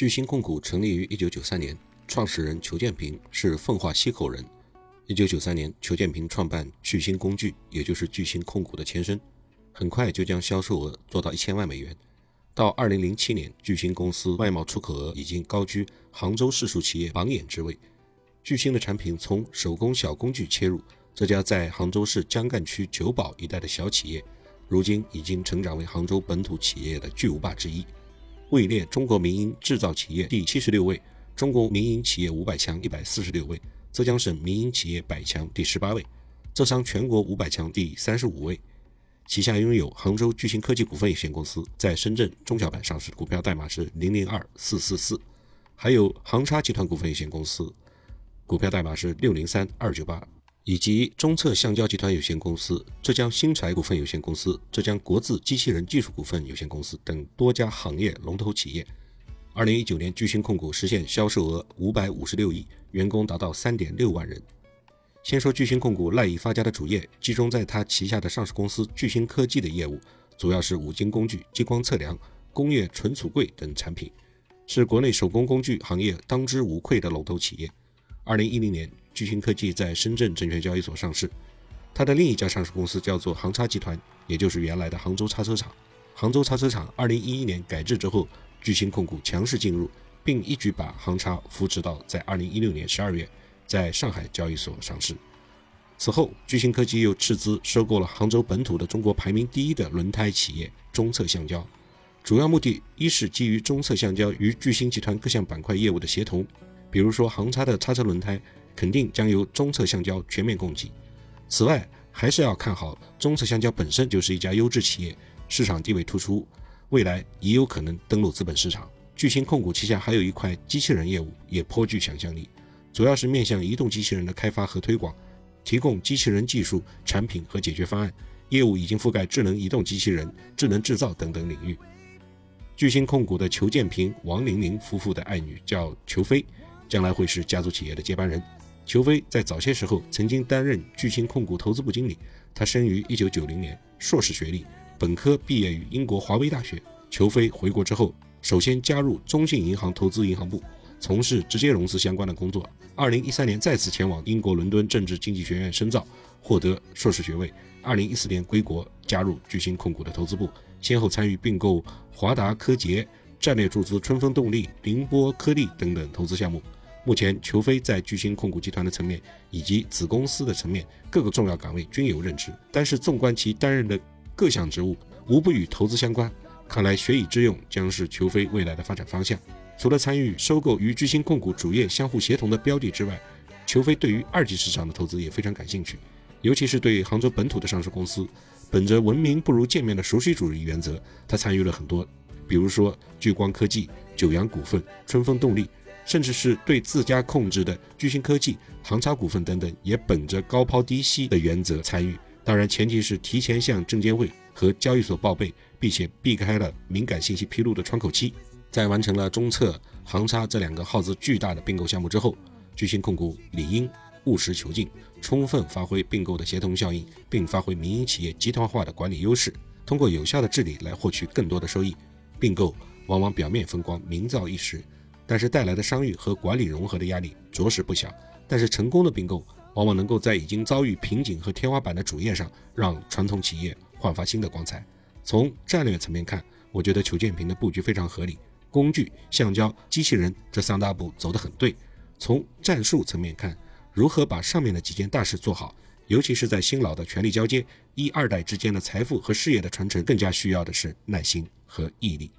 巨星控股成立于一九九三年，创始人裘建平是奉化溪口人。一九九三年，裘建平创办巨星工具，也就是巨星控股的前身，很快就将销售额做到一千万美元。到二零零七年，巨星公司外贸出口额已经高居杭州市属企业榜眼之位。巨星的产品从手工小工具切入，这家在杭州市江干区九堡一带的小企业，如今已经成长为杭州本土企业的巨无霸之一。位列中国民营制造企业第七十六位，中国民营企业五百强一百四十六位，浙江省民营企业百强第十八位，浙商全国五百强第三十五位。旗下拥有杭州巨星科技股份有限公司，在深圳中小板上市，股票代码是零零二四四四，还有杭叉集团股份有限公司，股票代码是六零三二九八。以及中策橡胶集团有限公司、浙江新材股份有限公司、浙江国字机器人技术股份有限公司等多家行业龙头企业。二零一九年，巨星控股实现销售额五百五十六亿，员工达到三点六万人。先说巨星控股赖以发家的主业，集中在他旗下的上市公司巨星科技的业务，主要是五金工具、激光测量、工业存储柜等产品，是国内手工工具行业当之无愧的龙头企业。二零一零年。巨星科技在深圳证券交易所上市，它的另一家上市公司叫做杭叉集团，也就是原来的杭州叉车厂。杭州叉车厂二零一一年改制之后，巨星控股强势进入，并一举把杭叉扶持到在二零一六年十二月在上海交易所上市。此后，巨星科技又斥资收购了杭州本土的中国排名第一的轮胎企业中策橡胶，主要目的一是基于中策橡胶与巨星集团各项板块业务的协同，比如说杭叉的叉车轮胎。肯定将由中策橡胶全面供给。此外，还是要看好中策橡胶本身就是一家优质企业，市场地位突出，未来也有可能登陆资本市场。巨星控股旗下还有一块机器人业务，也颇具想象力，主要是面向移动机器人的开发和推广，提供机器人技术、产品和解决方案。业务已经覆盖智能移动机器人、智能制造等等领域。巨星控股的裘建平、王玲玲夫妇的爱女叫裘飞，将来会是家族企业的接班人。裘飞在早些时候曾经担任巨星控股投资部经理。他生于一九九零年，硕士学历，本科毕业于英国华威大学。裘飞回国之后，首先加入中信银行投资银行部，从事直接融资相关的工作。二零一三年再次前往英国伦敦政治经济学院深造，获得硕士学位。二零一四年归国，加入巨星控股的投资部，先后参与并购华达科捷、战略注资春风动力、凌波科力等等投资项目。目前，裘飞在巨星控股集团的层面以及子公司的层面各个重要岗位均有任职，但是纵观其担任的各项职务，无不与投资相关。看来学以致用将是裘飞未来的发展方向。除了参与收购与巨星控股主业相互协同的标的之外，裘飞对于二级市场的投资也非常感兴趣，尤其是对杭州本土的上市公司。本着闻名不如见面的熟悉主义原则，他参与了很多，比如说聚光科技、九阳股份、春风动力。甚至是对自家控制的巨星科技、杭叉股份等等，也本着高抛低吸的原则参与。当然，前提是提前向证监会和交易所报备，并且避开了敏感信息披露的窗口期。在完成了中策、杭叉这两个耗资巨大的并购项目之后，巨星控股理应务实求进，充分发挥并购的协同效应，并发挥民营企业集团化的管理优势，通过有效的治理来获取更多的收益。并购往往表面风光，名噪一时。但是带来的商誉和管理融合的压力着实不小。但是成功的并购往往能够在已经遭遇瓶颈和天花板的主业上，让传统企业焕发新的光彩。从战略层面看，我觉得裘建平的布局非常合理，工具、橡胶、机器人这三大步走得很对。从战术层面看，如何把上面的几件大事做好，尤其是在新老的权力交接、一二代之间的财富和事业的传承，更加需要的是耐心和毅力。